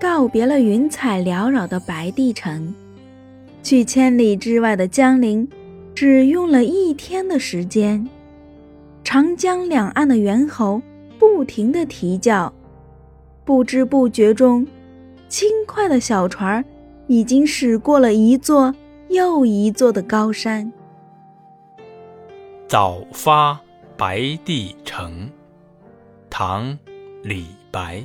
告别了云彩缭绕的白帝城，去千里之外的江陵，只用了一天的时间。长江两岸的猿猴不停地啼叫，不知不觉中，轻快的小船已经驶过了一座又一座的高山。早发白帝城，唐·李白。